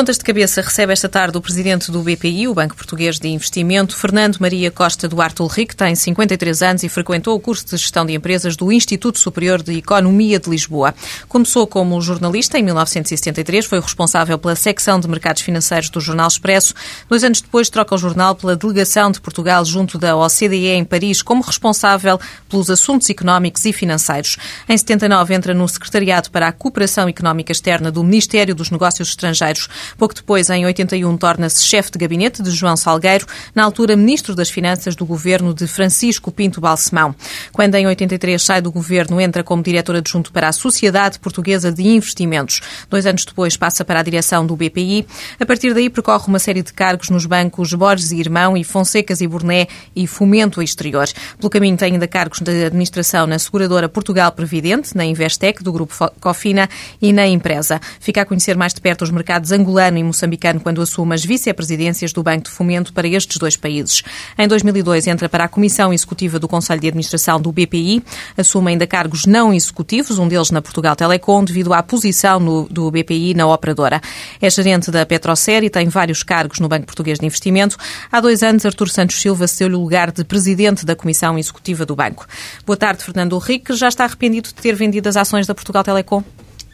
contas de cabeça recebe esta tarde o presidente do BPI, o Banco Português de Investimento, Fernando Maria Costa Duarte Ulrich, tem 53 anos e frequentou o curso de Gestão de Empresas do Instituto Superior de Economia de Lisboa. Começou como jornalista em 1973, foi responsável pela secção de mercados financeiros do Jornal Expresso. Dois anos depois troca o jornal pela delegação de Portugal junto da OCDE em Paris como responsável pelos assuntos económicos e financeiros. Em 79 entra no Secretariado para a Cooperação Económica Externa do Ministério dos Negócios Estrangeiros. Pouco depois, em 81, torna-se chefe de gabinete de João Salgueiro, na altura ministro das Finanças do governo de Francisco Pinto Balsemão. Quando em 83 sai do governo, entra como diretor adjunto para a Sociedade Portuguesa de Investimentos. Dois anos depois passa para a direção do BPI. A partir daí percorre uma série de cargos nos bancos Borges e Irmão e Fonsecas e Burné e Fomento Exterior. Pelo caminho tem ainda cargos de administração na seguradora Portugal Previdente, na Investec, do grupo Cofina e na empresa. Fica a conhecer mais de perto os mercados angolanos angolano e moçambicano quando assume as vice-presidências do Banco de Fomento para estes dois países. Em 2002 entra para a Comissão Executiva do Conselho de Administração do BPI, assume ainda cargos não executivos, um deles na Portugal Telecom, devido à posição no, do BPI na operadora. É gerente da Petrocer e tem vários cargos no Banco Português de Investimento. Há dois anos, Artur Santos Silva cedeu-lhe o lugar de presidente da Comissão Executiva do Banco. Boa tarde, Fernando Henrique. Já está arrependido de ter vendido as ações da Portugal Telecom?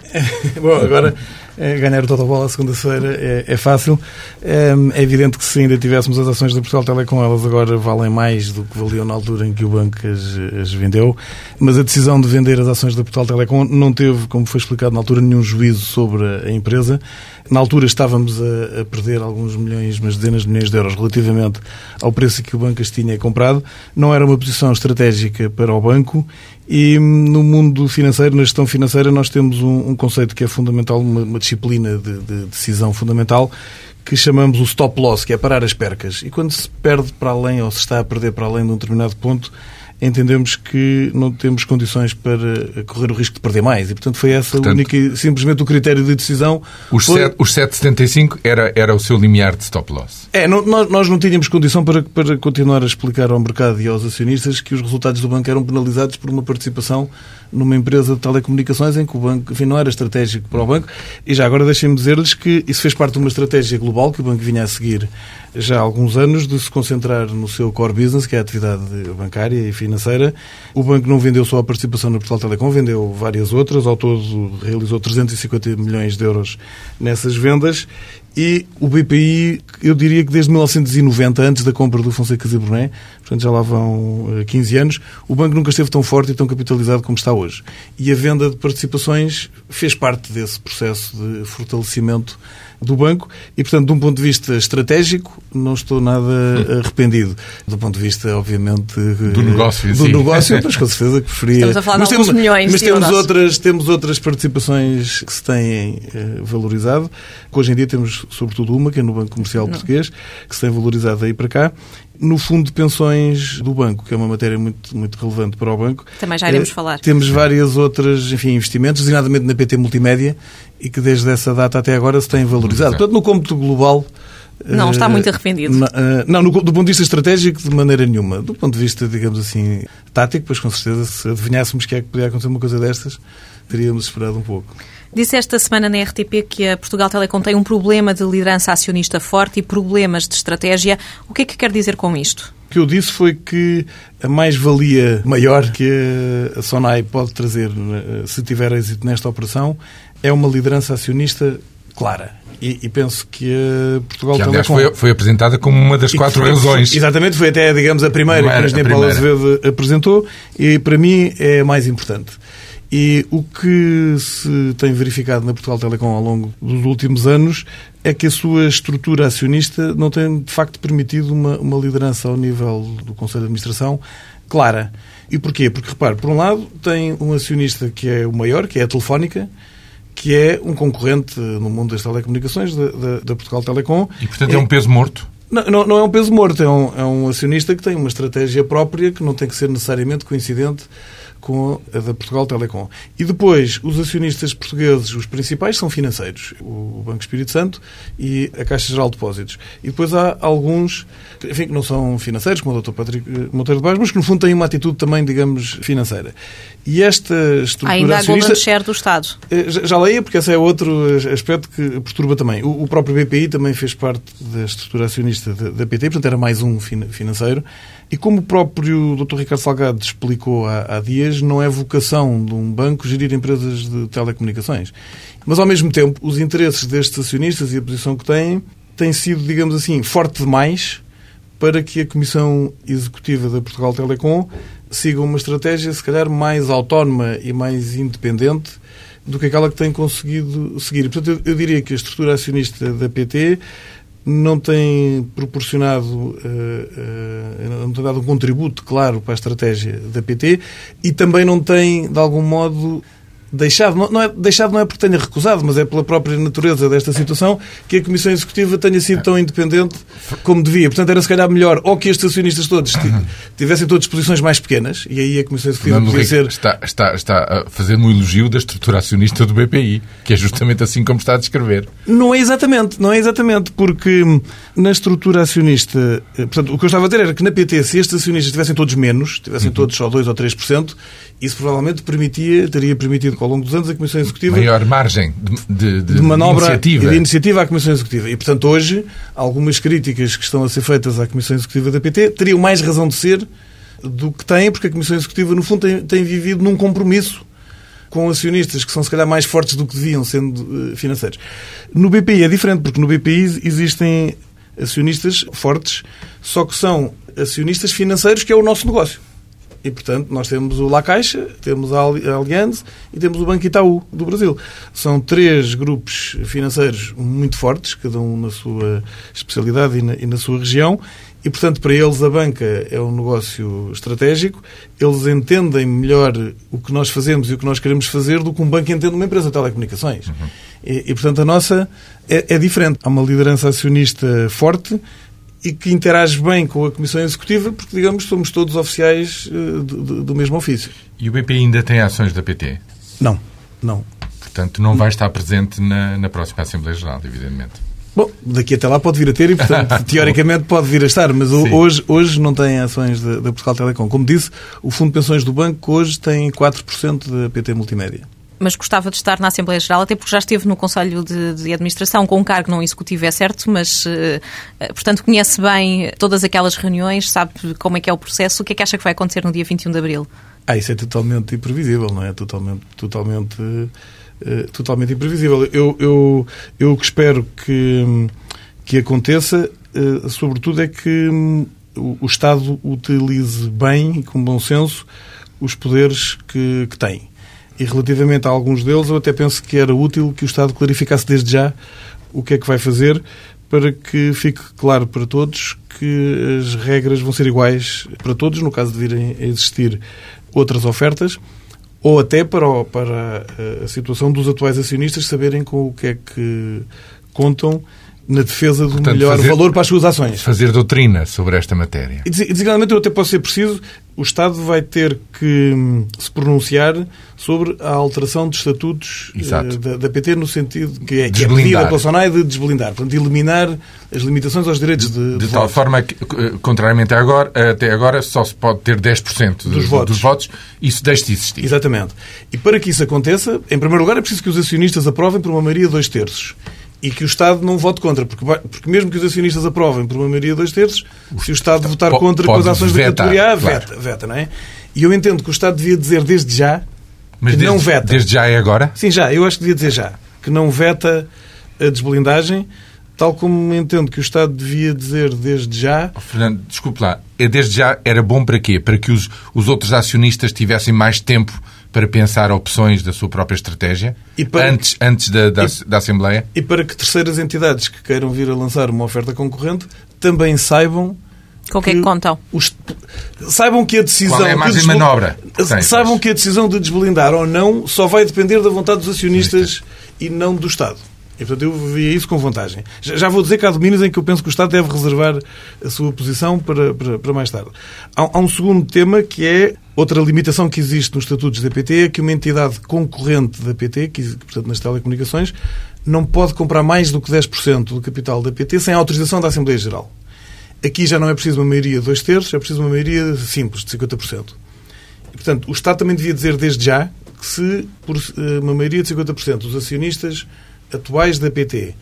Bom, agora é, ganhar o Total Bola segunda-feira é, é, fácil. É, é, evidente que se ainda tivéssemos as ações da Portugal Telecom, elas agora valem mais do que valiam na altura em que o banco as, as, vendeu. Mas a decisão de vender as ações da Portugal Telecom não teve, como foi explicado na altura, nenhum juízo sobre a empresa. Na altura estávamos a, a perder alguns milhões, mas dezenas de milhões de euros relativamente ao preço que o banco tinha comprado. Não era uma posição estratégica para o banco e no mundo financeiro, na gestão financeira, nós temos um, um conceito que é fundamental, uma, uma disciplina de, de, decisão fundamental, que chamamos o stop loss, que é parar as percas. E quando se perde para além, ou se está a perder para além de um determinado ponto, entendemos que não temos condições para correr o risco de perder mais. E, portanto, foi essa portanto, única, simplesmente o critério de decisão. Os. 7, os 7,75 era, era o seu limiar de stop loss? É, não, nós, nós não tínhamos condição para, para continuar a explicar ao mercado e aos acionistas que os resultados do banco eram penalizados por uma participação numa empresa de telecomunicações em que o banco, enfim, não era estratégico para o banco. E já agora deixem-me dizer-lhes que isso fez parte de uma estratégia global que o banco vinha a seguir já há alguns anos de se concentrar no seu core business, que é a atividade bancária e financeira. O banco não vendeu só a participação no Portugal Telecom, vendeu várias outras. Ao todo realizou 350 milhões de euros nessas vendas e o BPI, eu diria que desde 1990, antes da compra do Fonseca Brunet, portanto já lá vão 15 eh, anos, o banco nunca esteve tão forte e tão capitalizado como está hoje. E a venda de participações fez parte desse processo de fortalecimento do banco e, portanto, de um ponto de vista estratégico, não estou nada arrependido. Do ponto de vista, obviamente, do negócio, do sim. negócio, mas com certeza que preferia. Estamos a falar mas de temos, milhões mas temos outras, temos outras participações que se têm eh, valorizado. Hoje em dia temos, sobretudo, uma, que é no Banco Comercial não. Português, que se tem valorizado aí para cá no fundo de pensões do banco, que é uma matéria muito, muito relevante para o banco. Também já iremos eh, falar. Temos várias outras enfim, investimentos, designadamente na PT Multimédia, e que desde essa data até agora se têm valorizado. Portanto, no cômputo global. Não, está muito arrependido. Eh, não, no, do ponto de vista estratégico, de maneira nenhuma. Do ponto de vista, digamos assim, tático, pois com certeza, se adivinhássemos que é que podia acontecer uma coisa destas, teríamos esperado um pouco. Disse esta semana na RTP que a Portugal Telecom tem um problema de liderança acionista forte e problemas de estratégia. O que é que quer dizer com isto? O que eu disse foi que a mais-valia maior que a Sonai pode trazer, eh, se tiver êxito nesta operação, é uma liderança acionista clara. E, e, penso que a Portugal que, aliás, Telecom... foi, foi apresentada como uma das quatro foi, razões. Exatamente, foi até, digamos, a primeira, que o Engenheiro Paulo Azevedo apresentou e, para mim, é a mais importante. E o que se tem verificado na Portugal Telecom ao longo dos últimos anos é que a sua estrutura acionista não tem, de facto, permitido uma, uma liderança ao nível do Conselho de Administração clara. E porquê? Porque, repare, por um lado, tem um acionista que é o maior, que é a Telefónica, que é um concorrente no mundo das telecomunicações da, Portugal Telecom. E, portanto, é um peso morto? Não, não, não é um peso morto, é um, é um acionista que tem uma estratégia própria que não tem que ser necessariamente coincidente com a da Portugal Telecom. E depois, os acionistas portugueses, os principais, são financeiros. O Banco Espírito Santo e a Caixa Geral de Depósitos. E depois há alguns, enfim, que não são financeiros, como o Dr. Patrick Monteiro de Baixo, mas que no fundo têm uma atitude também, digamos, financeira. E esta estrutura ainda acionista... Ainda share do Estado. Eh, já, leia, porque esse é outro aspecto que perturba também. O, próprio BPI também fez parte da estrutura acionista da PT, portanto era mais um financeiro. E como o próprio Dr. Ricardo Salgado explicou há, há, dias, não é vocação de um banco gerir empresas de telecomunicações. Mas, ao mesmo tempo, os interesses destes acionistas e a posição que têm têm sido, digamos assim, forte demais para que a Comissão Executiva da Portugal Telecom siga uma estratégia, se calhar, mais autónoma e mais independente do que aquela que tem conseguido seguir. Portanto, eu, eu diria que a estrutura acionista da PT não tem proporcionado, eh, eh, não tem dado um contributo claro para a estratégia da PT e também não tem, de algum modo, deixado, não, é, deixado não é porque tenha recusado, mas é pela própria natureza desta situação que a Comissão Executiva tenha sido tão independente como devia. Portanto, era se calhar melhor ou que estes acionistas todos tivessem todas posições mais pequenas e aí a Comissão Executiva Fernando podia ser... Está, está, está a fazer um elogio da estrutura acionista do BPI, que é justamente assim como está a descrever. Não é exatamente, não é exatamente, porque na estrutura acionista, eh, portanto, o que eu estava a dizer era que na PT, se estes acionistas tivessem todos menos, tivessem uhum. todos só 2 ou 3%, isso provavelmente permitia, teria permitido ao longo dos anos a Comissão Executiva... Maior margem de, de, de manobra iniciativa. e de iniciativa à Comissão Executiva. E, portanto, hoje, algumas críticas que estão a ser feitas à Comissão Executiva da PT teriam mais razão de ser do que têm, porque a Comissão Executiva, no fundo, tem, tem vivido num compromisso com acionistas que são, se calhar, mais fortes do que deviam, sendo uh, financeiros. No BPI é diferente, porque no BPI existem acionistas fortes, só que são acionistas financeiros, que é o nosso negócio. E, portanto, nós temos o La Caixa, temos a Allianz e temos o Banco Itaú do Brasil. São três grupos financeiros muito fortes, cada um na sua especialidade e na, e na sua região, e, portanto, para eles a banca é um negócio estratégico. Eles entendem melhor o que nós fazemos e o que nós queremos fazer do que um banco entende uma empresa de telecomunicações. Uhum. E, e, portanto, a nossa é, é diferente. Há uma liderança acionista forte e que interage bem com a Comissão Executiva, porque, digamos, somos todos oficiais uh, do, do, mesmo ofício. E o BP ainda tem ações da PT? Não, não. Portanto, não vai estar presente na, na próxima Assembleia Geral, evidentemente. Bom, daqui até lá pode vir a ter e, portanto, teoricamente pode vir a estar, mas hoje, hoje não tem ações da Portugal Telecom. Como disse, o Fundo de Pensões do Banco hoje tem 4% da PT Multimédia mas gostava de estar na Assembleia Geral, até porque já esteve no Conselho de, de Administração com um cargo não executivo, é certo, mas, uh, portanto, conhece bem todas aquelas reuniões, sabe como é que é o processo. O que é que acha que vai acontecer no dia 21 de Abril? Ah, isso é totalmente imprevisível, não é? Totalmente, totalmente, uh, totalmente imprevisível. Eu, eu, eu que espero que, que aconteça, sobretudo, é que um, o, o Estado utilize bem e com bom senso os poderes que, que tem e relativamente a alguns deles, eu até penso que era útil que o Estado clarificasse desde já o que é que vai fazer para que fique claro para todos que as regras vão ser iguais para todos, no caso de virem a existir outras ofertas, ou até para, para a situação dos atuais acionistas saberem com o que é que contam na defesa do Portanto, melhor fazer, valor para as suas ações. Fazer doutrina sobre esta matéria. E, designadamente, eu até posso ser preciso, o Estado vai ter que hum, se pronunciar sobre a alteração de estatutos uh, da, da, PT no sentido que é, que é pedida pela SONAI de desblindar, portanto, eliminar as limitações aos direitos de, de, de tal forma que, eh, contrariamente a agora, até agora, só se pode ter 10% dos, dos, votos. dos votos. Isso deixa de existir. Exatamente. E para que isso aconteça, em primeiro lugar, é preciso que os acionistas aprovem por uma maioria de dois terços e que o Estado não vote contra, porque, porque mesmo que os acionistas aprovem por uma maioria de dois terços, se o Estado votar contra com as ações da categoria A, claro. veta, veta, não é? E eu entendo que o Estado devia dizer desde já Mas que desde, não veta. Desde já é agora? Sim, já. Eu acho que devia dizer já. Que não veta a desblindagem, tal como entendo que o Estado devia dizer desde já... Oh, Fernando, desculpe lá. É desde já era bom para quê? Para que os, os outros acionistas tivessem mais tempo para pensar opções da sua própria estratégia para, antes, antes da, da, e, da, Assembleia? E para que terceiras entidades que queiram vir a lançar uma oferta concorrente também saibam com o que é que contam? Os, saibam que a decisão. Qual é a margem de manobra? Tem, saibam pois. que a decisão de desblindar ou não só vai depender da vontade dos acionistas e não do Estado. E, portanto, eu via isso com vantagem. Já vou dizer que há domínios em que eu penso que o Estado deve reservar a sua posição para, para, para mais tarde. Há, há, um segundo tema que é outra limitação que existe nos estatutos da PT, é que uma entidade concorrente da PT, que, portanto, nas telecomunicações, não pode comprar mais do que 10% do capital da PT sem autorização da Assembleia Geral. Aqui já não é preciso uma maioria de dois terços, é preciso uma maioria simples, de 50%. E, portanto, o Estado também devia dizer desde já que se, por eh, uma maioria de 50%, os acionistas atuais da PT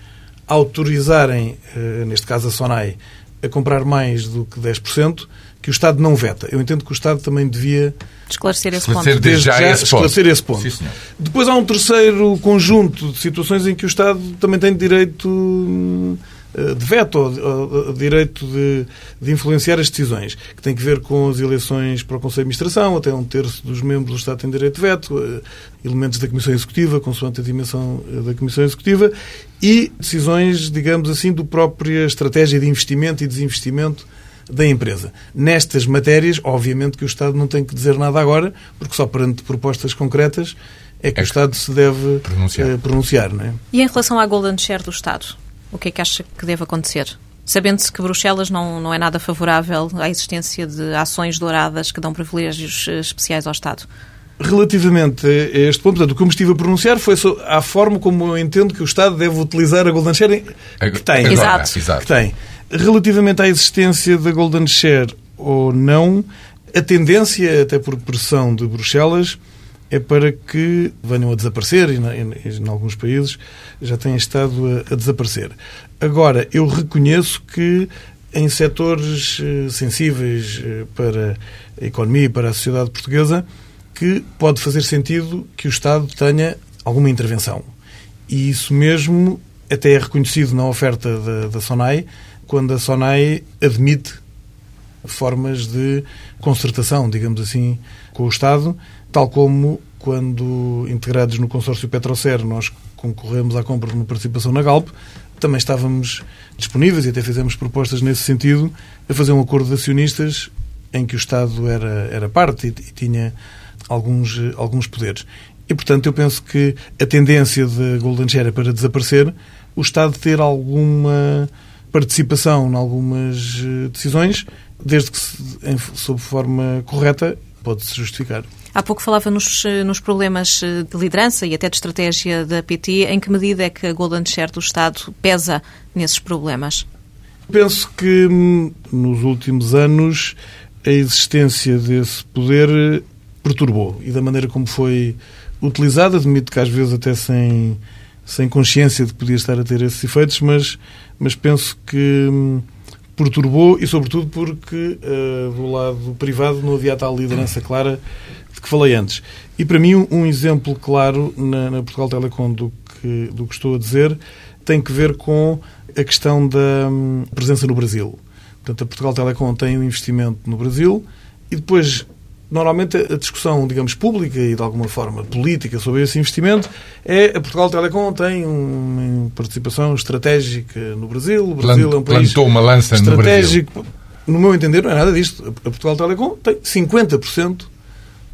autorizarem, eh, neste caso a SONAI, a comprar mais do que 10%, que o Estado não veta. Eu entendo que o Estado também devia esclarecer esse esclarecer ponto. Desde já, esse esclarecer ponto. esse ponto. Sim, Depois há um terceiro conjunto de situações em que o Estado também tem direito hum, de veto, o direito de, de, influenciar as decisões, que tem que ver com as eleições para o Conselho de Administração, até um terço dos membros do Estado tem direito de veto, eh, elementos da Comissão Executiva, consoante a dimensão eh, da Comissão Executiva, e decisões, digamos assim, do própria estratégia de investimento e desinvestimento da empresa. Nestas matérias, obviamente que o Estado não tem que dizer nada agora, porque só perante propostas concretas é que é o Estado se deve pronunciar. pronunciar não é? E em relação à Golden Share do Estado? O que é que acha que deve acontecer? Sabendo-se que Bruxelas não, não é nada favorável à existência de ações douradas que dão privilégios eh, especiais ao Estado. Relativamente a este ponto, portanto, o que eu me estive a pronunciar foi a forma como eu entendo que o Estado deve utilizar a Golden Share que tem. Exato. Que tem. Relativamente à existência da Golden Share ou não, a tendência, até por pressão de Bruxelas, é para que venham a desaparecer e, em alguns países já têm estado a, a desaparecer. Agora, eu reconheço que em setores eh, sensíveis eh, para a economia e para a sociedade portuguesa que pode fazer sentido que o Estado tenha alguma intervenção. E isso mesmo até é reconhecido na oferta da, da SONAI, quando a SONAI admite formas de concertação, digamos assim, com o Estado, tal como quando integrados no consórcio Petrocer nós concorremos à compra de uma participação na Galp, também estávamos disponíveis e até fizemos propostas nesse sentido a fazer um acordo de acionistas em que o Estado era, era parte e, e tinha alguns, alguns poderes. E, portanto, eu penso que a tendência de Golden Share é para desaparecer, o Estado ter alguma participação em algumas eh, decisões, desde que, sob forma correta, pode-se justificar. Há pouco falava nos, eh, nos problemas eh, de liderança e até de estratégia da PT. Em que medida é que a Golden Share do Estado pesa nesses problemas? Penso que hum, nos últimos anos a existência desse poder perturbou e da maneira como foi utilizada, admito que às vezes até sem, sem consciência de que podia estar a ter esses efeitos, mas, mas penso que hum, perturbou e sobretudo porque uh, do lado privado não havia tal liderança clara que falei antes. E para mim, um exemplo claro na, na Portugal Telecom do que, do que estou a dizer tem que ver com a questão da hum, presença no Brasil. Portanto, a Portugal Telecom tem um investimento no Brasil e depois, normalmente, a discussão, digamos, pública e de alguma forma política sobre esse investimento é a Portugal Telecom tem uma participação estratégica no Brasil. O Brasil Plant, é um país plantou uma lança estratégico. No, Brasil. no meu entender, não é nada disto. A Portugal Telecom tem 50%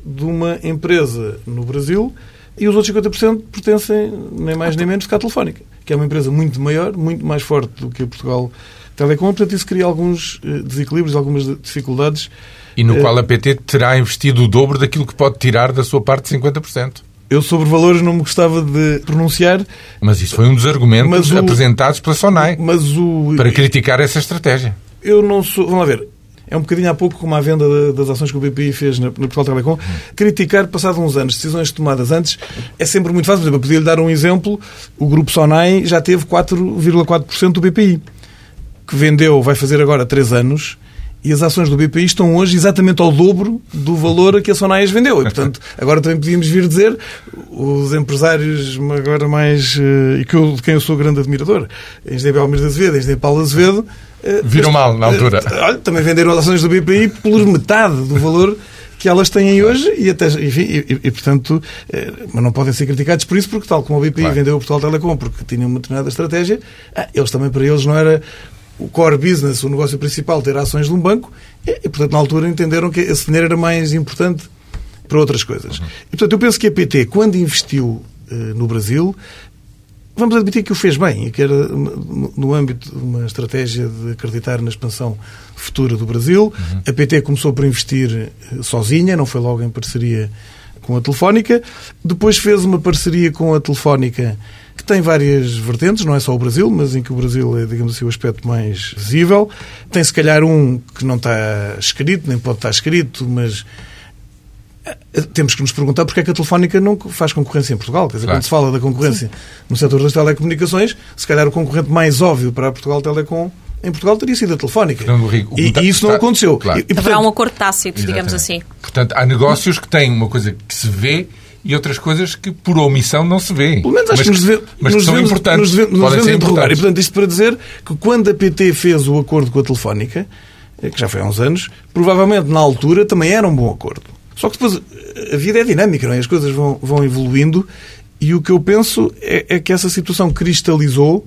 de uma empresa no Brasil e os outros 50% pertencem nem mais nem menos que à Telefónica, que é uma empresa muito maior, muito mais forte do que a Portugal Telecom, portanto isso cria alguns eh, desequilíbrios, algumas dificuldades. E no qual a PT terá investido o dobro daquilo que pode tirar da sua parte de 50%. Eu sobre valores não me gostava de pronunciar. Mas isso foi um dos argumentos o, apresentados pela SONAI o, para criticar essa estratégia. Eu não sou. Vamos lá ver é um bocadinho há pouco como a venda das ações que o BPI fez na, Portugal Telecom. Criticar, passado uns anos, decisões tomadas antes, é sempre muito fácil. Por exemplo, eu podia-lhe dar um exemplo. O Grupo Sonai já teve 4,4% do BPI, que vendeu, vai fazer agora 3 anos, e as ações do BPI estão hoje exatamente ao dobro do valor a que a Sonai as vendeu. E, portanto, agora também podíamos vir dizer os empresários agora mais... Eh, e que eu, de quem eu sou grande admirador, engenheiro de Azevedo, engenheiro Paulo Azevedo, eh, Viram mal na altura. Eh, olha, também venderam as ações do BPI por metade do valor que elas têm hoje e até enfim, e, e, portanto mas não podem ser criticados por isso porque tal como o BPI claro. vendeu o Portugal Telecom porque tinha uma determinada estratégia ah, eles também para eles não era o core business, o negócio principal ter ações de um banco e, portanto na altura entenderam que esse dinheiro era mais importante para outras coisas. Uhum. E portanto eu penso que a PT quando investiu no Brasil vamos admitir que o fez bem e que era no âmbito de uma estratégia de acreditar na expansão futura do Brasil. Uhum. A PT começou por investir eh, sozinha, não foi logo em parceria com a Telefónica. Depois fez uma parceria com a Telefónica que tem várias vertentes, não é só o Brasil, mas em que o Brasil é, digamos assim, o aspecto mais visível. Tem se calhar um que não está escrito, nem pode estar escrito, mas eh, temos que nos perguntar porque é que a Telefónica não faz concorrência em Portugal. Quer dizer, claro. quando se fala da concorrência Sim. no setor das telecomunicações, se calhar o concorrente mais óbvio para a Portugal Telecom em Portugal teria sido a Telefónica. Rico, e, e, isso não aconteceu. Claro. E, e, portanto, Haverá um acordo tácito, digamos assim. Portanto, há negócios que têm uma coisa que se vê e outras coisas que, por omissão, não se vê. Pelo menos acho mas, que, nos deve, mas nos que são devemos, importantes. Nos devemos, nos devemos interrogar. E, portanto, isto para dizer que quando a PT fez o acordo com a Telefónica, eh, que já foi há uns anos, provavelmente na altura também era um bom acordo. Só que depois a vida é dinâmica, não é? as coisas vão, vão evoluindo e o que eu penso é, é que essa situação cristalizou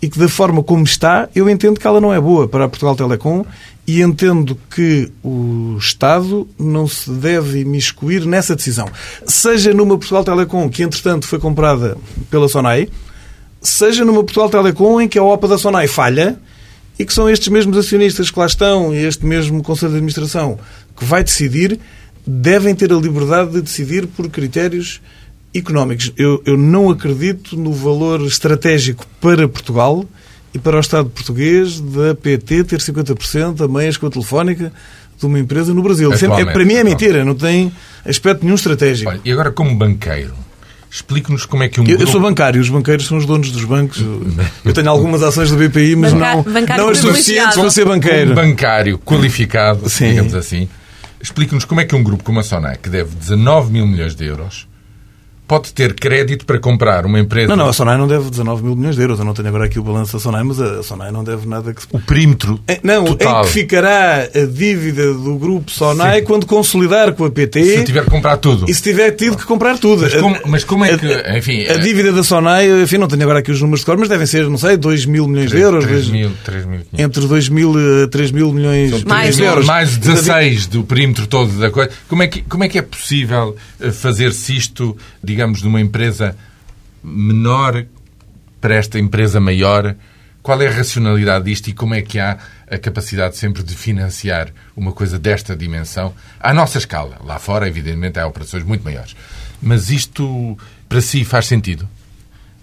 e que da forma como está, eu entendo que ela não é boa para a Portugal Telecom e entendo que o Estado não se deve imiscuir nessa decisão. Seja numa Portugal Telecom que, entretanto, foi comprada pela Sonai, seja numa Portugal Telecom em que a OPA da Sonai falha e que são estes mesmos acionistas que lá estão e este mesmo Conselho de Administração que vai decidir devem ter a liberdade de decidir por critérios económicos. Eu, eu não acredito no valor estratégico para Portugal e para o Estado português da PT ter 50% a meias com a telefónica de uma empresa no Brasil. É, para mim é mentira, não tem aspecto nenhum estratégico. Olha, e agora, como banqueiro, explique-nos como é que um eu, grupo... eu sou bancário, os banqueiros são os donos dos bancos. Eu tenho algumas ações do BPI, mas Banca... não, não as suficientes para ser banqueiro. Um bancário qualificado, Sim. digamos assim Explique-nos como é que um grupo como a Sonai, que deve 19 mil milhões de euros, pode ter crédito para comprar uma empresa. Não, não, a Sonai não deve 19 mil milhões de euros. Eu não tenho agora aqui o balanço da Sonai, mas a Sonai não deve nada que se... O perímetro. É, não, total. é que ficará a dívida do grupo Sonai Sim. quando consolidar com a PT. Se tiver que comprar tudo. E se tiver tido que comprar tudo. Mas como, mas como é que. Enfim. A, a, dívida da Sonai, enfim, não tenho agora aqui os números de cor, mas devem ser, não sei, 2 mil milhões 3, de euros. 3 mil, 3 mil. Entre 2 mil a 3 mil milhões mais, de euros. Mais 16 do perímetro todo da coisa. Como é que, como é, que é possível eh, fazer-se isto, digamos, numa empresa empresa menor para esta empresa maior? Qual é a racionalidade disto e como é que há a capacidade sempre de financiar uma coisa desta dimensão à nossa escala? Lá fora, evidentemente, há operações muito maiores. Mas isto, para si, faz sentido?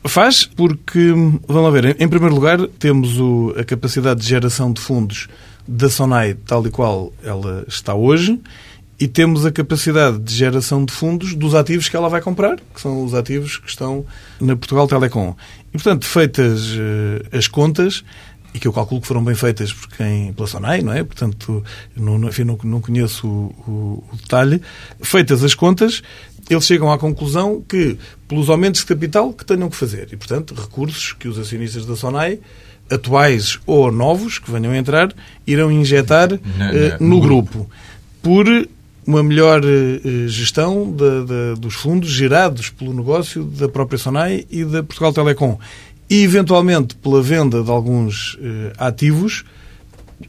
Faz, porque, vamos lá ver, em primeiro lugar, temos o, a capacidade de geração de fundos da Sonai tal e qual ela está hoje e temos a capacidade de geração de fundos dos ativos que ela vai comprar, que são os ativos que estão na Portugal Telecom. E, portanto, feitas uh, as contas, e que eu calculo que foram bem feitas por quem, pela Sonai, não é? Portanto, não, enfim, não, não conheço o, o, o, detalhe. Feitas as contas, eles chegam à conclusão que, pelos aumentos de capital que tenham que fazer, e, portanto, recursos que os acionistas da Sonai atuais ou novos que venham a entrar irão injetar uh, no, no grupo. Por uma melhor eh, gestão de, de, dos fundos gerados pelo negócio da própria Sonai e da Portugal Telecom. E, eventualmente, pela venda de alguns eh, ativos,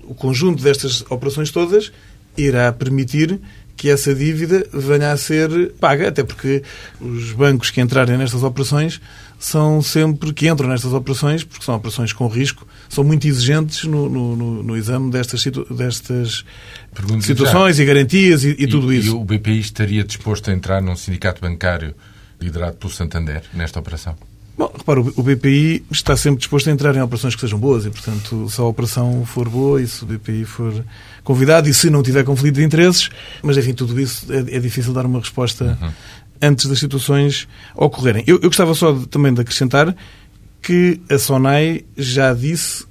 o conjunto destas operações todas irá permitir que essa dívida venha a ser paga, até porque os bancos que entrarem nestas operações são sempre que entram nestas operações, porque são operações com risco, são muito exigentes no, no, no, no exame destas, situ, destas situações já. e garantias e, e, e tudo isso. E o BPI estaria disposto a entrar num sindicato bancário liderado pelo Santander nesta operação? Bom, repara, o BPI está sempre disposto a entrar em operações que sejam boas e, portanto, se a operação for boa e se o BPI for convidado e se não tiver conflito de interesses, mas, enfim, tudo isso é, é difícil dar uma resposta uhum. Antes das situações ocorrerem. Eu, eu gostava só de, também de acrescentar que a Sonai já disse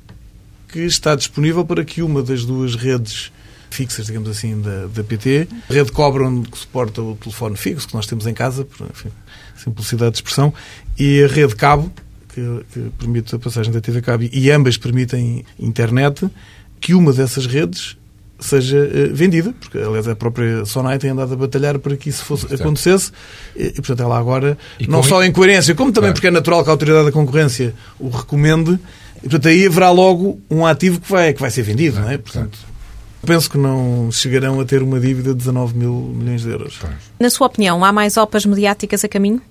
que está disponível para que uma das duas redes fixas, digamos assim, da, da PT, a rede Cobram, que suporta o telefone fixo que nós temos em casa, por enfim, simplicidade de expressão, e a rede Cabo, que, que permite a passagem da TV Cabo, e ambas permitem internet, que uma dessas redes seja uh, vendida, porque aliás a própria Sonai tem andado a batalhar para que isso fosse, acontecesse e, portanto ela agora, e não só em coerência, como também claro. porque é natural que a Autoridade da Concorrência o recomende, e portanto aí haverá logo um ativo que vai, que vai ser vendido, claro. não é? Portanto, penso que não chegarão a ter uma dívida de 19 mil milhões de euros. Na sua opinião, há mais OPAs mediáticas a caminho?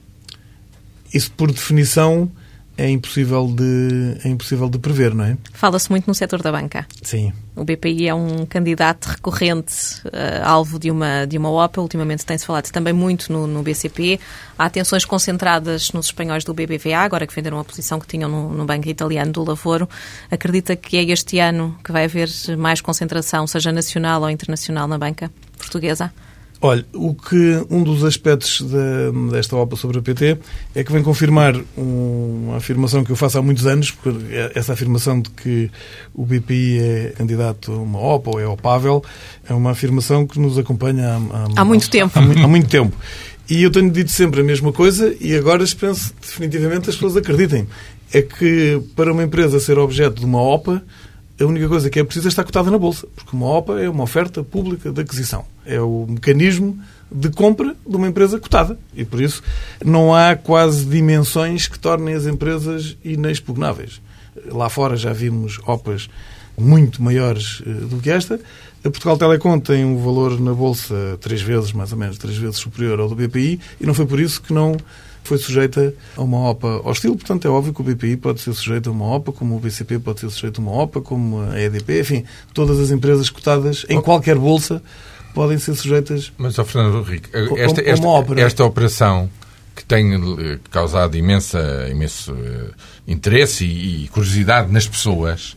Isso, por definição, é impossível de, é impossível de prever, não é? Fala-se muito no setor da banca. Sim. O BPI é um candidato recorrente, uh, alvo de uma, de uma OPA. Ultimamente tem-se falado também muito no, no, BCP. Há atenções concentradas nos espanhóis do BBVA, agora que venderam a posição que tinham no, no Banco Italiano do Lavoro. Acredita que é este ano que vai haver mais concentração, seja nacional ou internacional, na banca portuguesa? Olha, o que um dos aspectos de, desta OPA sobre a PT é que vem confirmar um, uma afirmação que eu faço há muitos anos, porque essa afirmação de que o BPI é candidato a uma OPA ou é opável é uma afirmação que nos acompanha há, há, há muito tempo. Há, há, muito tempo. E eu tenho dito sempre a mesma coisa e agora espero definitivamente as pessoas acreditem. É que para uma empresa ser objeto de uma OPA a única coisa que é preciso é estar cotada na Bolsa, porque uma OPA é uma oferta pública de aquisição. É o mecanismo de compra de uma empresa cotada. E por isso não há quase dimensões que tornem as empresas inexpugnáveis. Lá fora já vimos OPAs muito maiores eh, do que esta. A Portugal Telecom tem um valor na Bolsa três vezes, mais ou menos, três vezes superior ao do BPI e não foi por isso que não foi sujeita a uma OPA hostil. Portanto, é óbvio que o BPI pode ser sujeito a uma OPA, como o BCP pode ser sujeito a uma OPA, como a EDP, enfim, todas as empresas cotadas em qualquer bolsa podem ser sujeitas. Mas, ó, Fernando Henrique, esta, esta, esta, esta operação que tem eh, causado imensa, imenso uh, interesse e, e, curiosidade nas pessoas.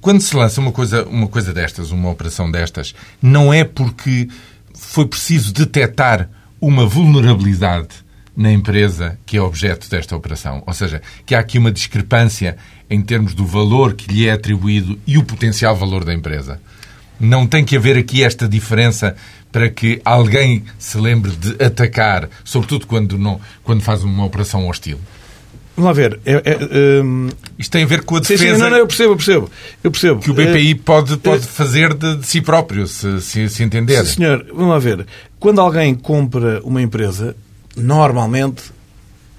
Quando se lança uma coisa, uma coisa destas, uma operação destas, não é porque foi preciso detectar uma vulnerabilidade na empresa que é objeto desta operação. Ou seja, que há aqui uma discrepância em termos do valor que lhe é atribuído e o potencial valor da empresa. Não tem que haver aqui esta diferença para que alguém se lembre de atacar, sobretudo quando, não, quando faz uma operação hostil. Vamos lá ver. É, é, um... Isto tem a ver com a defesa. Sim, sim, não, não, eu percebo, eu percebo. Eu percebo. Que o BPI pode, pode fazer de, de si próprio, se, se, se entender. Sim, senhor. Vamos lá ver. Quando alguém compra uma empresa, normalmente,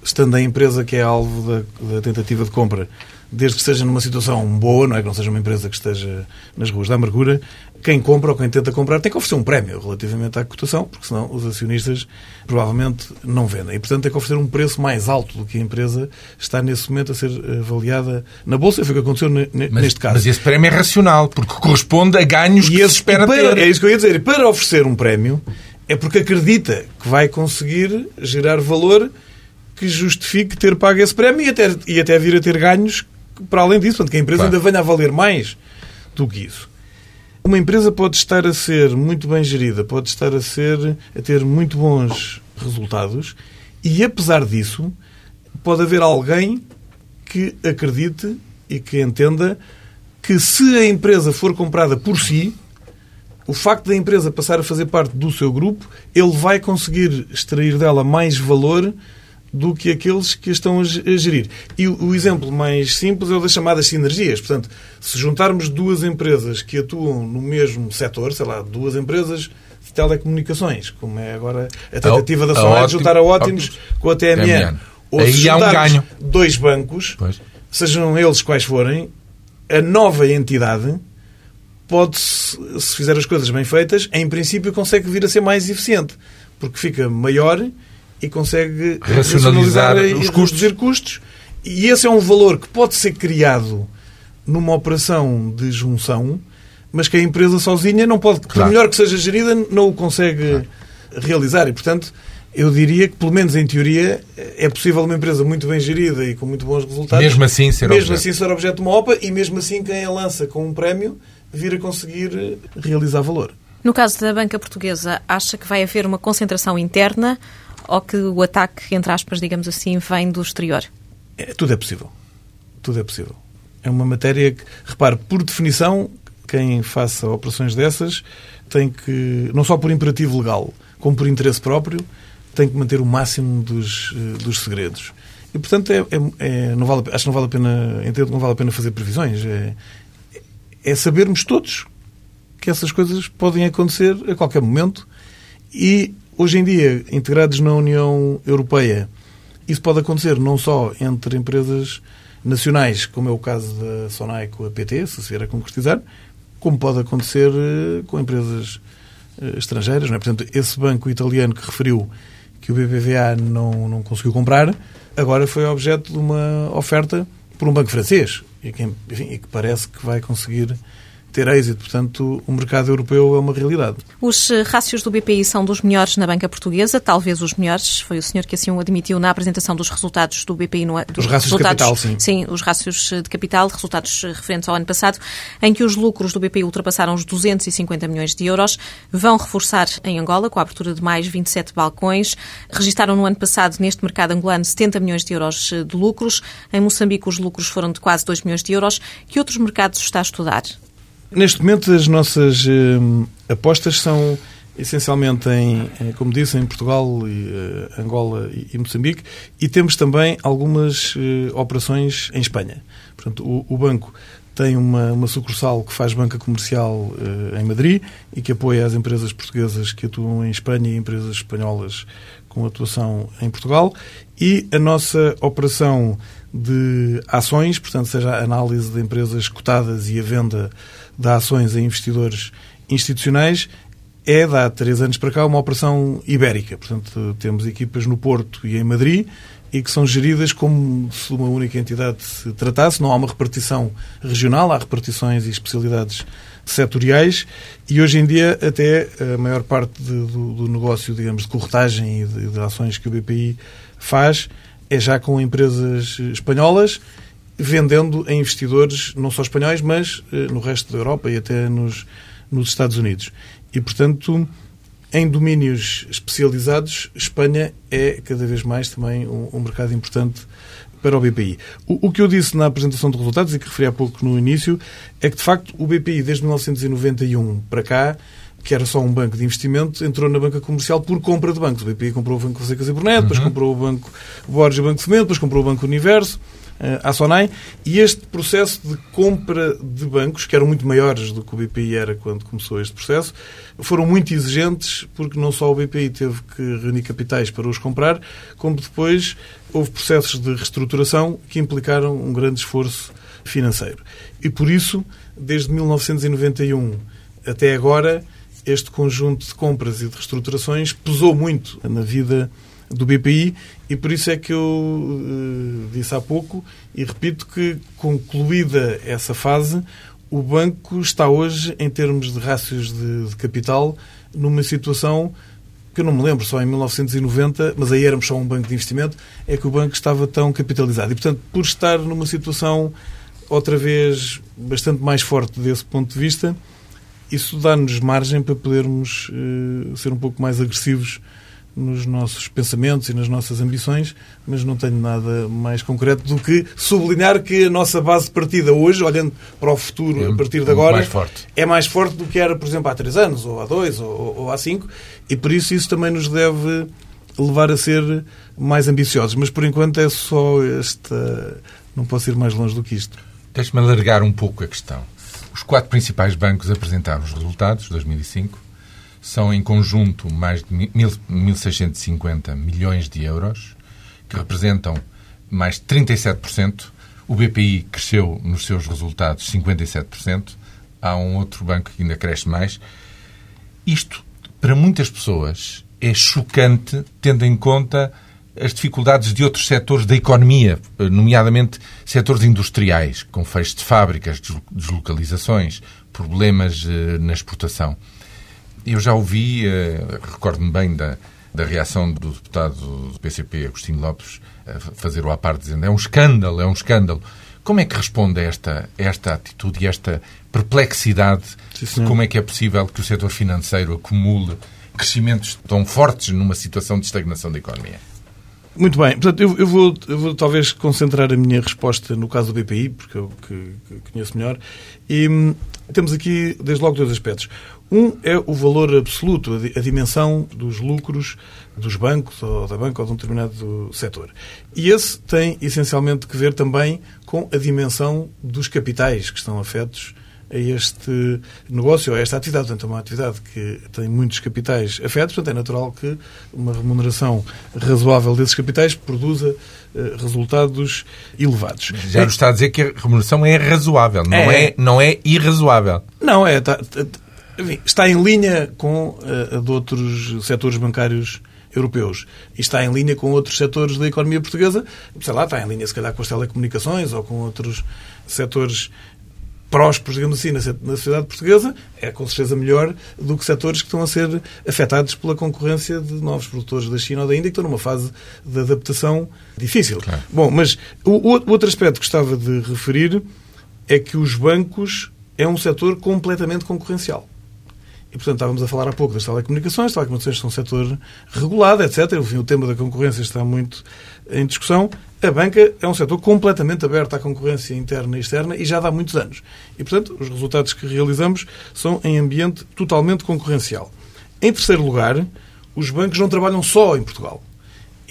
estando a empresa que é alvo da, da, tentativa de compra, desde que esteja numa situação boa, não é que não seja uma empresa que esteja nas ruas da amargura, quem compra ou quem tenta comprar tem que oferecer um prémio relativamente à cotação, porque senão os acionistas provavelmente não vendem. E, portanto, tem que oferecer um preço mais alto do que a empresa está nesse momento a ser avaliada na Bolsa. Foi o que aconteceu mas, neste caso. Mas esse prémio é racional, porque corresponde a ganhos e que esse, se espera para, ter. É isso que eu ia dizer. Para oferecer um prémio, é porque acredita que vai conseguir gerar valor que justifique ter pago esse prémio e até, e até vir a ter ganhos para além disso. Portanto, que a empresa claro. ainda venha a valer mais do que isso. Uma empresa pode estar a ser muito bem gerida, pode estar a ser a ter muito bons resultados e apesar disso pode haver alguém que acredite e que entenda que se a empresa for comprada por si, o facto da empresa passar a fazer parte do seu grupo, ele vai conseguir extrair dela mais valor do que aqueles que estão a gerir. E o exemplo mais simples é o das chamadas sinergias. Portanto, se juntarmos duas empresas que atuam no mesmo setor, sei lá, duas empresas de telecomunicações, como é agora a tentativa a, da Sonai de juntar a Ótimos com a TMN, TMN. ou Aí se há um ganho. dois bancos, pois. sejam eles quais forem, a nova entidade pode, se fizer as coisas bem feitas, em princípio consegue vir a ser mais eficiente, porque fica maior e consegue racionalizar os custos. reduzir custos. E esse é um valor que pode ser criado numa operação de junção, mas que a empresa sozinha não pode, claro. por melhor que seja gerida, não o consegue claro. realizar. E, portanto, eu diria que, pelo menos em teoria, é possível uma empresa muito bem gerida e com muito bons resultados. Mesmo assim ser mesmo objeto. assim ser objeto de uma OPA e mesmo assim quem a lança com um prémio vir a conseguir realizar valor. No caso da banca portuguesa, acha que vai haver uma concentração interna ou que o ataque, entre aspas, digamos assim, vem do exterior? É, tudo é possível. Tudo é possível. É uma matéria que, repare, por definição, quem faça operações dessas tem que, não só por imperativo legal, como por interesse próprio, tem que manter o máximo dos, eh, dos segredos. E, portanto, é, é, é, não vale, acho que não vale a pena, entendo que não vale a pena fazer previsões. É, é sabermos todos que essas coisas podem acontecer a qualquer momento e, hoje em dia, integrados na União Europeia, isso pode acontecer não só entre empresas nacionais, como é o caso da Sonai com a PT, se se vier a concretizar, como pode acontecer eh, com empresas eh, estrangeiras. Não é? Portanto, esse banco italiano que referiu que o BBVA não, não conseguiu comprar, agora foi objeto de uma oferta por um banco francês e que, enfim, e que parece que vai conseguir ter êxito. Portanto, o mercado europeu é uma realidade. Os eh, rácios do BPI são dos melhores na banca portuguesa, talvez os melhores. Foi o senhor que assim o admitiu na apresentação dos resultados do BPI. No, dos os rácios de capital, sim. Sim, os rácios de capital, resultados referentes ao ano passado, em que os lucros do BPI ultrapassaram os 250 milhões de euros. Vão reforçar em Angola, com a abertura de mais 27 balcões. Registaram no ano passado, neste mercado angolano, 70 milhões de euros de lucros. Em Moçambique, os lucros foram de quase 2 milhões de euros. Que outros mercados está a estudar? Neste momento, as nossas uh, apostas são essencialmente em, eh, como disse, em Portugal, uh, Angola e, e, Moçambique, e temos também algumas uh, operações em Espanha. Portanto, o, o banco tem uma, uma, sucursal que faz banca comercial em Madrid e que apoia as empresas portuguesas que atuam em Espanha e empresas espanholas com atuação em Portugal. E a nossa operação de ações, portanto, seja a análise de empresas cotadas e a venda de ações a investidores institucionais, é, de há três anos para cá, uma operação ibérica. Portanto, temos equipas no Porto e em Madrid e que são geridas como se uma única entidade se tratasse. Não há uma repartição regional, há repartições e especialidades setoriais e hoje em dia até a maior parte de, do, do, negócio, digamos, de corretagem e de, de ações que o BPI faz é já com empresas espanholas vendendo a investidores não só espanhóis, mas eh, no resto da Europa e até nos, nos Estados Unidos. E, portanto, em domínios especializados, Espanha é cada vez mais também um, um mercado importante para o BPI. O, o, que eu disse na apresentação de resultados e que referi há pouco no início é que, de facto, o BPI, desde 1991 para cá, que era só um banco de investimento, entrou na banca comercial por compra de bancos. O BPI comprou o Banco Secas e Brunet, depois uhum. comprou o Banco Borges e o Banco Cimento, depois comprou o Banco Universo à eh, Sonai, e este processo de compra de bancos, que eram muito maiores do que o BPI era quando começou este processo, foram muito exigentes, porque não só o BPI teve que reunir capitais para os comprar, como depois houve processos de reestruturação que implicaram um grande esforço financeiro. E por isso, desde 1991 até agora, este conjunto de compras e de reestruturações pesou muito na vida do BPI e por isso é que eu uh, disse há pouco e repito que, concluída essa fase, o banco está hoje, em termos de rácios de, de, capital, numa situação que eu não me lembro, só em 1990, mas aí éramos só um banco de investimento, é que o banco estava tão capitalizado. E, portanto, por estar numa situação, outra vez, bastante mais forte desse ponto de vista, isso dá-nos margem para podermos uh, ser um pouco mais agressivos nos nossos pensamentos e nas nossas ambições, mas não tenho nada mais concreto do que sublinhar que a nossa base de partida hoje, olhando para o futuro é, a partir de agora, mais forte. é mais forte do que era, por exemplo, há três anos, ou há dois, ou, ou há cinco, e por isso isso também nos deve levar a ser mais ambiciosos. Mas por enquanto é só esta. Não posso ir mais longe do que isto. Deixe-me alargar um pouco a questão. Os quatro principais bancos apresentaram os resultados de 2005 são em conjunto mais de 1.650 milhões de euros, que representam mais de 37%. O BPI cresceu nos seus resultados 57%. Há um outro banco que ainda cresce mais. Isto, para muitas pessoas, é chocante, tendo em conta as dificuldades de outros setores da economia, nomeadamente setores industriais, com fecho de fábricas, deslocalizações, problemas eh, na exportação. Eu já ouvi, uh, recordo-me bem da, da reação do deputado do PCP, Agostinho Lopes, a fazer o à parte, dizendo é um escândalo, é um escândalo. Como é que responde a esta, a esta atitude e esta perplexidade Sim, de como é que é possível que o setor financeiro acumule crescimentos tão fortes numa situação de estagnação da economia? Muito bem. Portanto, eu, eu, vou, eu, vou, talvez concentrar a minha resposta no caso do BPI, porque é o que, que conheço melhor. E hum, temos aqui, desde logo, dois aspectos. Um é o valor absoluto, a dimensão dos lucros dos bancos ou da banca ou de um determinado setor. E esse tem essencialmente que ver também com a dimensão dos capitais que estão afetos a este negócio, a esta atividade. Portanto, é uma atividade que tem muitos capitais afetos, portanto, é natural que uma remuneração razoável desses capitais produza uh, resultados elevados. Já nos está a dizer que a remuneração é razoável, não é, é não é irrazoável. Não, é. Tá, tá, está em linha com a de outros setores bancários europeus. E está em linha com outros setores da economia portuguesa, sei lá, está em linha se calhar com as telecomunicações ou com outros setores prósperos, digamos assim, na sociedade portuguesa, é com certeza melhor do que setores que estão a ser afetados pela concorrência de novos produtores da China ou da Índia, que estão numa fase de adaptação difícil. Claro. Bom, mas o, o outro aspecto que gostava de referir é que os bancos é um setor completamente concorrencial. E, portanto, estávamos a falar há pouco das telecomunicações. As telecomunicações são um setor regulado, etc. Enfim, o tema da concorrência está muito em discussão. A banca é um setor completamente aberto à concorrência interna e externa e já dá muitos anos. E, portanto, os resultados que realizamos são em ambiente totalmente concorrencial. Em terceiro lugar, os bancos não trabalham só em Portugal.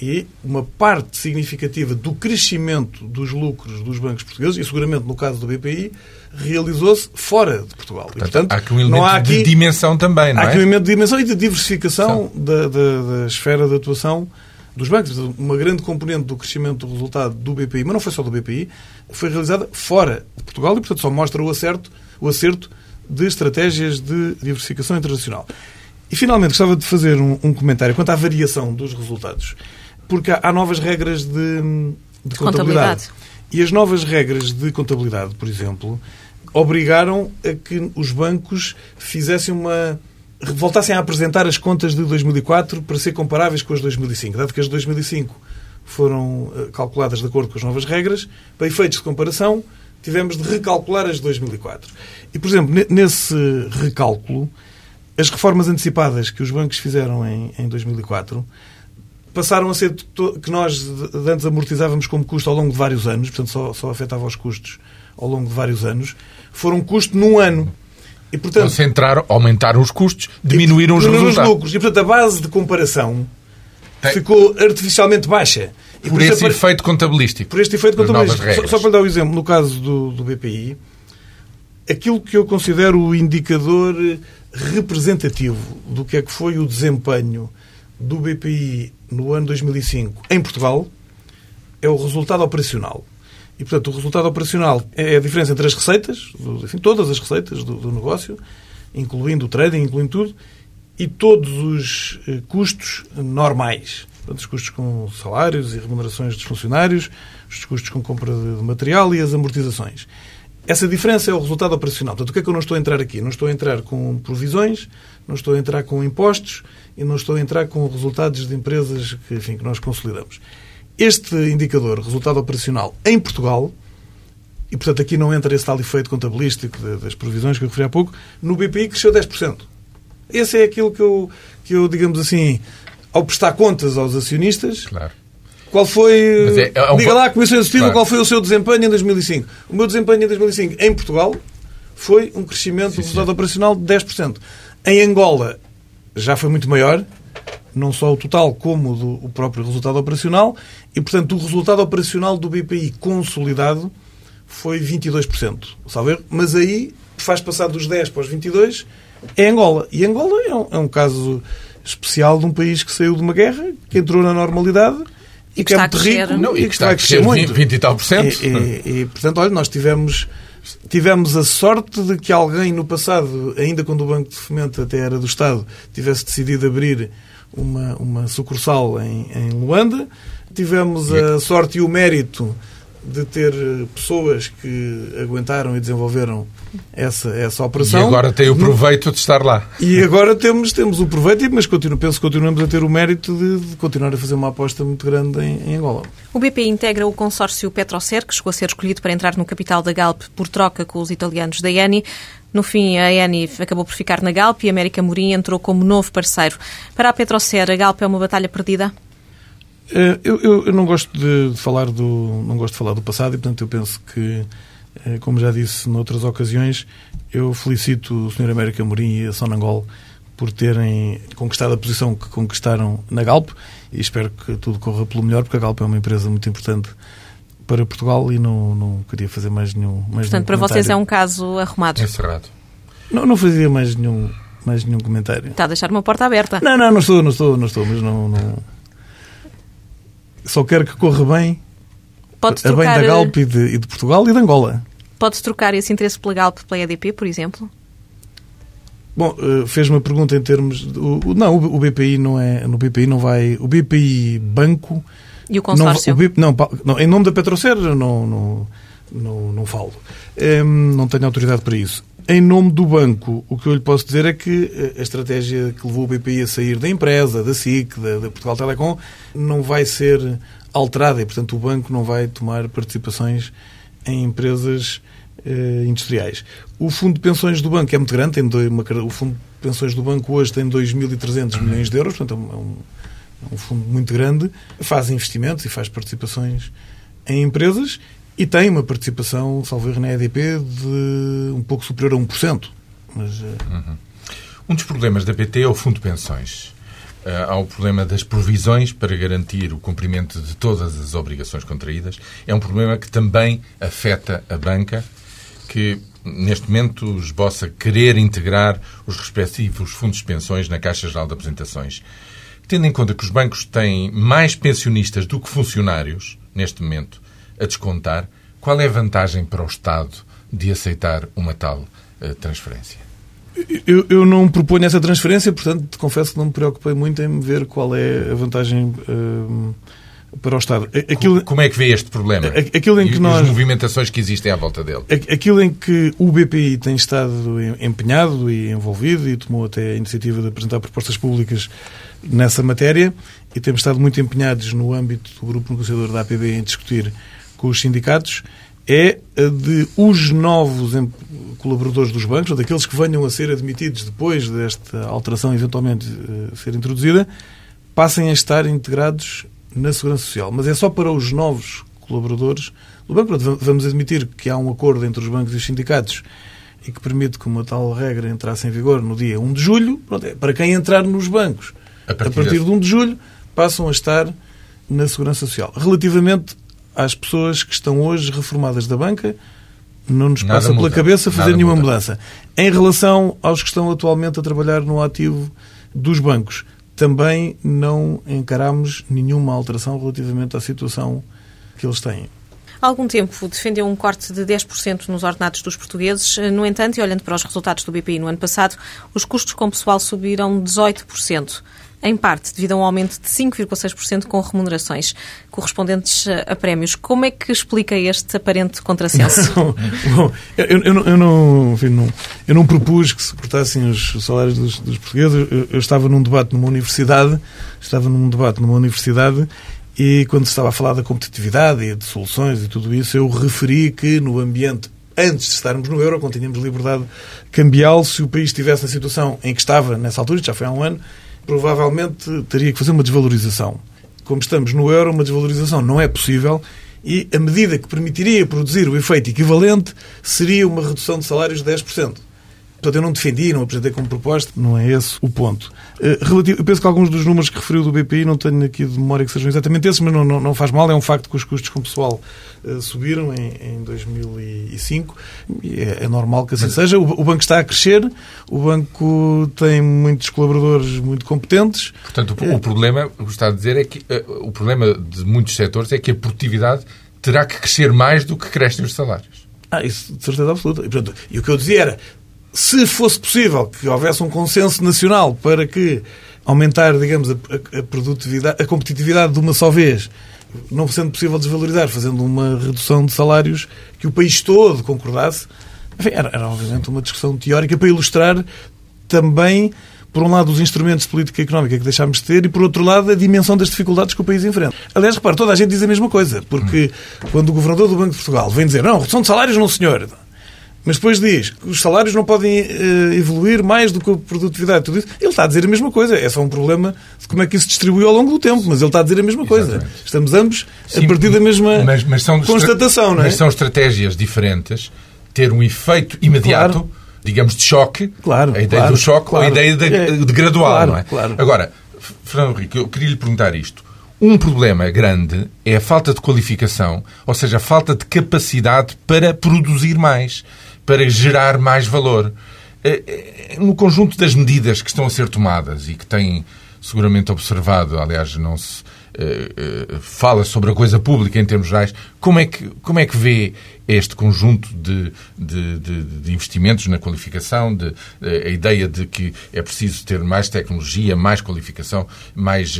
E uma parte significativa do crescimento dos lucros dos bancos portugueses, e seguramente no caso do BPI, realizou-se fora de Portugal. Portanto, e, portanto, há aqui um elemento aqui, de dimensão também, não é? Há aqui um elemento de dimensão e de diversificação da, da, da, esfera de atuação dos bancos. Uma grande componente do crescimento do resultado do BPI, mas não foi só do BPI, foi realizada fora de Portugal e, portanto, só mostra o acerto, o acerto de estratégias de diversificação internacional. E, finalmente, gostava de fazer um, um comentário quanto à variação dos resultados. Porque há, novas regras de, de contabilidade. contabilidade. E as novas regras de contabilidade, por exemplo, obrigaram a que os bancos fizessem uma voltassem a apresentar as contas de 2004 para ser comparáveis com as de 2005, dado que as de 2005 foram eh, calculadas de acordo com as novas regras, para efeitos de comparação, tivemos de recalcular as de 2004. E, por exemplo, nesse recálculo, as reformas antecipadas que os bancos fizeram em, em 2004 passaram a ser que nós antes amortizávamos como custo ao longo de vários anos, portanto só, só afetava os custos ao longo de vários anos, foram custo num ano. E, portanto, Concentraram, aumentaram os custos, diminuíram os resultados. Os lucros. E, portanto, a base de comparação Tem... ficou artificialmente baixa. E por, por esse efeito contabilístico. Por este efeito contabilístico. Só, só, para dar o um exemplo, no caso do, do BPI, aquilo que eu considero o indicador representativo do que é que foi o desempenho do BPI no ano 2005 em Portugal é o resultado operacional. E, portanto, o resultado operacional é a diferença entre as receitas, enfim, todas as receitas do, do negócio, incluindo o trading, incluindo tudo, e todos os eh, custos normais. Portanto, os custos com salários e remunerações dos funcionários, os custos com compra de material e as amortizações. Essa diferença é o resultado operacional. Portanto, o que é que eu não estou a entrar aqui? Não estou a entrar com provisões, não estou a entrar com impostos e não estou a entrar com resultados de empresas que, enfim, que nós consolidamos. Este indicador, resultado operacional, em Portugal, e portanto aqui não entra esse tal efeito contabilístico das provisões que eu referi há pouco, no BPI cresceu 10%. Esse é aquilo que eu, que eu digamos assim, ao prestar contas aos acionistas, claro. Qual foi. É, é um... Diga lá, Comissão Executiva, claro. qual foi o seu desempenho em 2005? O meu desempenho em 2005 em Portugal foi um crescimento sim, do resultado sim. operacional de 10%. Em Angola já foi muito maior, não só o total como do, o próprio resultado operacional, e, portanto, o resultado operacional do BPI consolidado foi 22%, sabe? mas aí faz passar dos 10 para os 22 é Angola. E Angola é um, é um caso especial de um país que saiu de uma guerra, que entrou na normalidade e que, que é muito rico não, e que está a crescer muito. 20 e tal por cento. E, e, e, portanto, olha, nós tivemos, tivemos a sorte de que alguém no passado, ainda quando o Banco de Fomento até era do Estado, tivesse decidido abrir uma, uma sucursal em, em Luanda. Tivemos a sorte e o mérito de ter pessoas que aguentaram e desenvolveram essa, essa operação. E agora tem o proveito de estar lá. E agora temos, temos o proveito, mas continuo, penso que continuamos a ter o mérito de, de continuar a fazer uma aposta muito grande em, em, Angola. O BP integra o consórcio Petrocer, que chegou a ser escolhido para entrar no capital da Galp por troca com os italianos da Eni. No fim, a Eni acabou por ficar na Galp e a América Morim entrou como novo parceiro. Para a Petrocer, a Galp é uma batalha perdida? Eh, eu, eu, eu, não gosto de, falar do não gosto de falar do passado e portanto eu penso que eh, como já disse noutras ocasiões eu felicito o Sr. América Morim e a Sonangol por terem conquistado a posição que conquistaram na Galp e espero que tudo corra pelo melhor porque a Galp é uma empresa muito importante para Portugal e não, não queria fazer mais nenhum mais Portanto, nenhum para vocês é um caso arrumado. Encerrado. Não, não fazia mais nenhum, mais nenhum comentário. Está a deixar uma porta aberta. Não, não, não estou, não estou, não estou, mas não... não só quero que corra bem Pode a bem da Galp e de, e de, Portugal e de Angola. Pode-se trocar esse interesse pela Galp pela EDP, por exemplo? Bom, eh, fez uma pergunta em termos. De, o, não, o BPI não é. No BPI não vai. O BPI Banco. E o consórcio? Não, o não, não, em nome da Petrocer não, não, não, não falo. Não tenho autoridade para isso. Em nome do banco, o que eu lhe posso dizer é que eh, a estratégia que levou o BPI a sair da empresa, da SIC, da, da Portugal Telecom, não vai ser alterada e, portanto, o banco não vai tomar participações em empresas eh, industriais. O fundo de pensões do banco é muito grande, tem dois, uma, o fundo de pensões do banco hoje tem 2.300 milhões de euros, portanto é um, é um fundo muito grande, faz investimentos e faz participações em empresas e tem uma participação, salvo erro, na EDP de um pouco superior a 1%. Mas, uh... uhum. Um dos problemas da PT é o fundo de pensões. Uh, há o problema das provisões para garantir o cumprimento de todas as obrigações contraídas. É um problema que também afeta a banca, que neste momento esboça querer integrar os respectivos fundos de pensões na Caixa Geral de Apresentações. Tendo em conta que os bancos têm mais pensionistas do que funcionários, neste momento, a descontar, qual é a vantagem para o Estado de aceitar uma tal uh, transferência? Eu, eu, não proponho essa transferência, portanto, confesso que não me preocupei muito em ver qual é a vantagem uh, para o Estado. Aquilo, Como é que vê este problema? Aquilo em que e nós, as movimentações que existem à volta dele? Aquilo em que o BPI tem estado empenhado e envolvido e tomou até a iniciativa de apresentar propostas públicas nessa matéria e temos estado muito empenhados no âmbito do grupo negociador da APB em discutir com os sindicatos é a de os novos colaboradores dos bancos, ou daqueles que venham a ser admitidos depois desta alteração eventualmente uh, ser introduzida, passem a estar integrados na Segurança Social. Mas é só para os novos colaboradores do banco. Vamos admitir que há um acordo entre os bancos e os sindicatos e que permite que uma tal regra entrasse em vigor no dia 1 de julho. É para quem entrar nos bancos a partir, a partir de 1 de julho, passam a estar na Segurança Social. Relativamente às pessoas que estão hoje reformadas da banca, não nos Nada passa muda. pela cabeça fazer Nada nenhuma muda. mudança. Em relação aos que estão atualmente a trabalhar no ativo dos bancos, também não encaramos nenhuma alteração relativamente à situação que eles têm. Há algum tempo defendeu um corte de 10% nos ordenados dos portugueses. No entanto, e olhando para os resultados do BPI no ano passado, os custos com pessoal subiram 18% em parte devido a um aumento de 5,6% com remunerações correspondentes a prémios. Como é que explica este aparente contrassenso? Bom, eu, eu, eu, não, enfim, não, eu não propus que se cortassem os salários dos, dos portugueses. Eu, eu estava num debate numa universidade, estava num debate numa universidade e quando se estava a falar da competitividade e de soluções e tudo isso, eu referi que no ambiente antes de estarmos no euro, quando tínhamos liberdade cambial, se o país estivesse na situação em que estava nessa altura, já foi há um ano, provavelmente teria que fazer uma desvalorização. Como estamos no euro, uma desvalorização não é possível e a medida que permitiria produzir o efeito equivalente seria uma redução de salários de 10%. Portanto, eu não defendi, não apresentei como proposta, não é esse o ponto. Eh, relativo, eu penso que alguns dos números que referiu do BPI, não tenho aqui de memória que sejam exatamente esses, mas não, não, não faz mal, é um facto que os custos com o pessoal uh, subiram em, em 2005 e é, é, normal que assim mas... seja. O, o, banco está a crescer, o banco tem muitos colaboradores muito competentes. Portanto, o, é... o problema, o que está a dizer é que uh, o problema de muitos setores é que a produtividade terá que crescer mais do que crescem os salários. Ah, isso de certeza absoluta. E, portanto, e o que eu dizia era, se fosse possível que houvesse um consenso nacional para que aumentar, digamos, a, a, produtividade, a competitividade de uma só vez, não sendo possível desvalorizar, fazendo uma redução de salários que o país todo concordasse, enfim, era, era obviamente uma discussão teórica para ilustrar também, por um lado, os instrumentos de política económica que deixámos de ter e, por outro lado, a dimensão das dificuldades que o país enfrenta. Aliás, repare, toda a gente diz a mesma coisa, porque quando o Governador do Banco de Portugal vem dizer não, redução de salários não, senhor, mas depois diz que os salários não podem uh, evoluir mais do que a produtividade. Tudo isso. Ele está a dizer a mesma coisa. É só um problema de como é que isso se distribui ao longo do tempo. Mas ele está a dizer a mesma coisa. Exatamente. Estamos ambos Sim, a partir da mesma mas, mas constatação. Não é? Mas são estratégias diferentes. Ter um efeito imediato, claro. digamos, de choque. Claro, a ideia claro, do choque claro. ou a ideia de, é. de gradual. não é? Agora, Fernando Henrique, eu queria lhe perguntar isto. Um problema grande é a falta de qualificação, ou seja, a falta de capacidade para produzir mais para gerar mais valor. Eh, eh, no conjunto das medidas que estão a ser tomadas e que têm seguramente observado, aliás, não se uh, fala sobre a coisa pública em termos gerais. Como é que, como é que vê este conjunto de, de, de, de investimentos na qualificação, de, a ideia de que é preciso ter mais tecnologia, mais qualificação, mais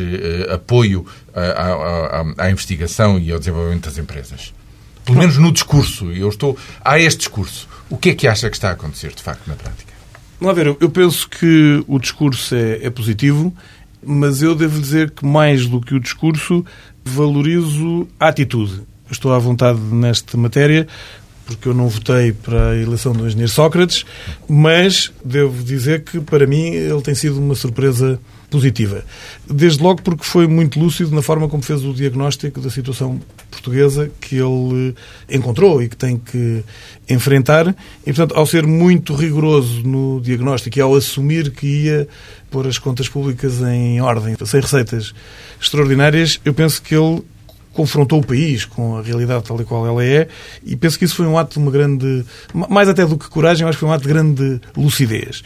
apoio à, à, à investigação e ao desenvolvimento das empresas? Pelo menos no discurso. Eu estou. Há este discurso. O que é que acha que está a acontecer, de facto, na prática? Vamos ver, eu penso que o discurso é, é positivo, mas eu devo dizer que mais do que o discurso, valorizo a atitude. Estou à vontade nesta matéria, porque eu não votei para a eleição do engenheiro Sócrates, mas devo dizer que para mim ele tem sido uma surpresa positiva. Desde logo porque foi muito lúcido na forma como fez o diagnóstico da situação portuguesa que ele encontrou e que tem que enfrentar. E, portanto, ao ser muito rigoroso no diagnóstico e ao assumir que ia pôr as contas públicas em ordem, sem receitas extraordinárias, eu penso que ele confrontou o país com a realidade tal e qual ela é e penso que isso foi um ato de uma grande, mais até do que coragem, acho que foi um ato de grande lucidez.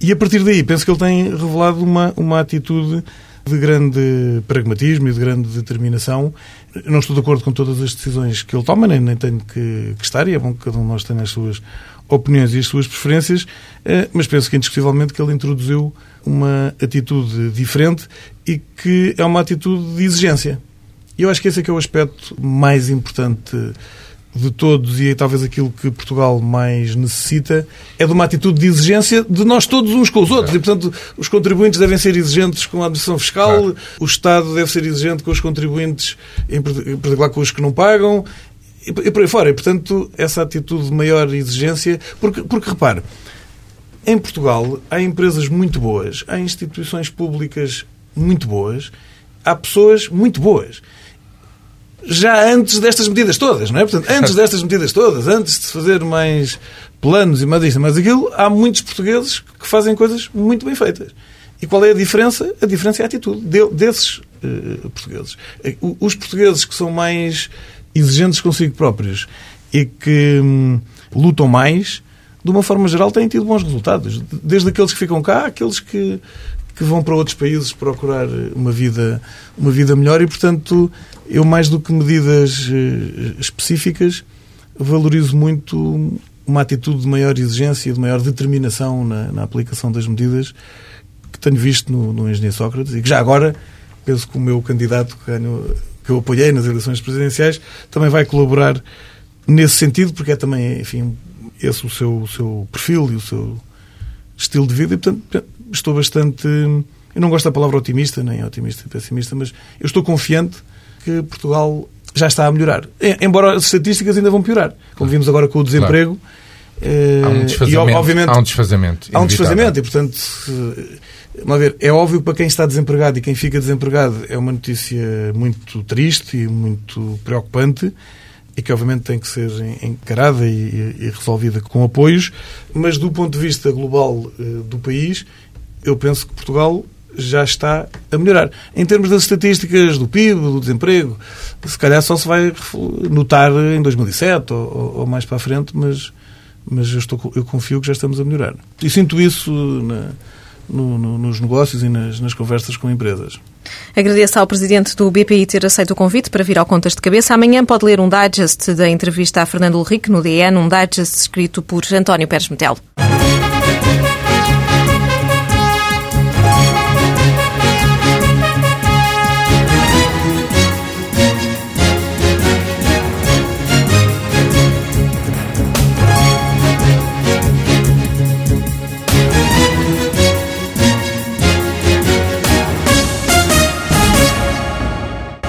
E a partir daí, penso que ele tem revelado uma, uma atitude de grande pragmatismo e de grande determinação. não estou de acordo com todas as decisões que ele toma, nem, nem tenho que, que estar, e é bom que cada um de nós tenha as suas opiniões e as suas preferências, eh, mas penso que indiscutivelmente que ele introduziu uma atitude diferente e que é uma atitude de exigência. E eu acho que esse é que é o aspecto mais importante de todos e talvez aquilo que Portugal mais necessita é de uma atitude de exigência de nós todos uns com os outros. E, portanto, os contribuintes devem ser exigentes com a administração fiscal, claro. o Estado deve ser exigente com os contribuintes, em particular com os que não pagam, e por aí fora. E, portanto, essa atitude de maior exigência. Porque, porque repare, em Portugal há empresas muito boas, há instituições públicas muito boas, há pessoas muito boas já antes destas medidas todas, não é? Portanto, antes destas medidas todas, antes de fazer mais planos e mais isto, mais aquilo, há muitos portugueses que fazem coisas muito bem feitas. E qual é a diferença? A diferença é a atitude de, desses uh, portugueses. Eh, os portugueses que são mais exigentes consigo próprios e que hum, lutam mais, de uma forma geral, têm tido bons resultados. Desde aqueles que ficam cá, aqueles que, que vão para outros países procurar uma vida, uma vida melhor e, portanto, eu, mais do que medidas eh, específicas, valorizo muito uma atitude de maior exigência de maior determinação na, na aplicação das medidas que tenho visto no, no Engenheiro Sócrates e que já agora penso que o meu candidato que, ganho, que eu apoiei nas eleições presidenciais também vai colaborar nesse sentido, porque é também, enfim, esse o seu, o seu perfil e o seu estilo de vida e, portanto, estou bastante... Eu não gosto da palavra otimista, nem otimista e pessimista, mas eu estou confiante que Portugal já está a melhorar. Embora as estatísticas ainda vão piorar. Como vimos agora com o desemprego. Claro. Há um desfazamento. E, obviamente, há um desfazamento. Há um desfazamento e, portanto, vamos ver, é óbvio que para quem está desempregado e quem fica desempregado é uma notícia muito triste e muito preocupante e que obviamente tem que ser encarada e, e resolvida com apoios, mas do ponto de vista global eh, do país, eu penso que Portugal já está a melhorar. Em termos das estatísticas do PIB, do desemprego, se calhar só se vai notar em 2007 ou, ou mais para a frente, mas, mas eu, estou, eu confio que já estamos a melhorar. E sinto isso na, no, no, nos negócios e nas, nas conversas com empresas. Agradeço ao Presidente do BPI ter aceito o convite para vir ao Contas de Cabeça. Amanhã pode ler um digest da entrevista a Fernando Henrique no DN, um digest escrito por António Pérez Metelo.